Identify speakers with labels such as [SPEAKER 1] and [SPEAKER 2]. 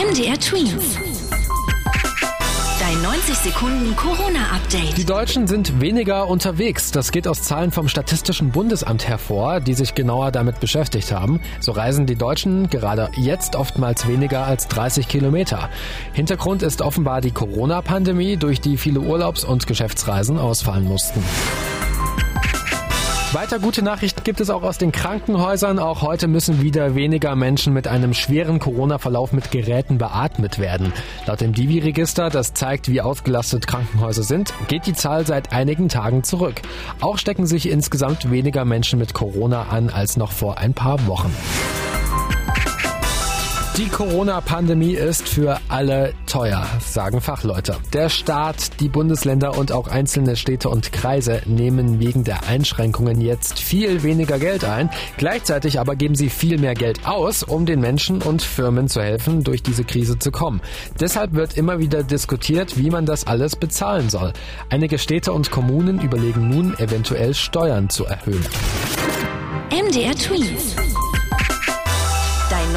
[SPEAKER 1] MDR Twins. Dein 90 Sekunden Corona-Update.
[SPEAKER 2] Die Deutschen sind weniger unterwegs. Das geht aus Zahlen vom Statistischen Bundesamt hervor, die sich genauer damit beschäftigt haben. So reisen die Deutschen gerade jetzt oftmals weniger als 30 Kilometer. Hintergrund ist offenbar die Corona-Pandemie, durch die viele Urlaubs- und Geschäftsreisen ausfallen mussten. Weiter gute Nachrichten gibt es auch aus den Krankenhäusern. Auch heute müssen wieder weniger Menschen mit einem schweren Corona-Verlauf mit Geräten beatmet werden. Laut dem Divi-Register, das zeigt, wie ausgelastet Krankenhäuser sind, geht die Zahl seit einigen Tagen zurück. Auch stecken sich insgesamt weniger Menschen mit Corona an als noch vor ein paar Wochen. Die Corona-Pandemie ist für alle teuer, sagen Fachleute. Der Staat, die Bundesländer und auch einzelne Städte und Kreise nehmen wegen der Einschränkungen jetzt viel weniger Geld ein. Gleichzeitig aber geben sie viel mehr Geld aus, um den Menschen und Firmen zu helfen, durch diese Krise zu kommen. Deshalb wird immer wieder diskutiert, wie man das alles bezahlen soll. Einige Städte und Kommunen überlegen nun, eventuell Steuern zu erhöhen.
[SPEAKER 1] MDR Twins.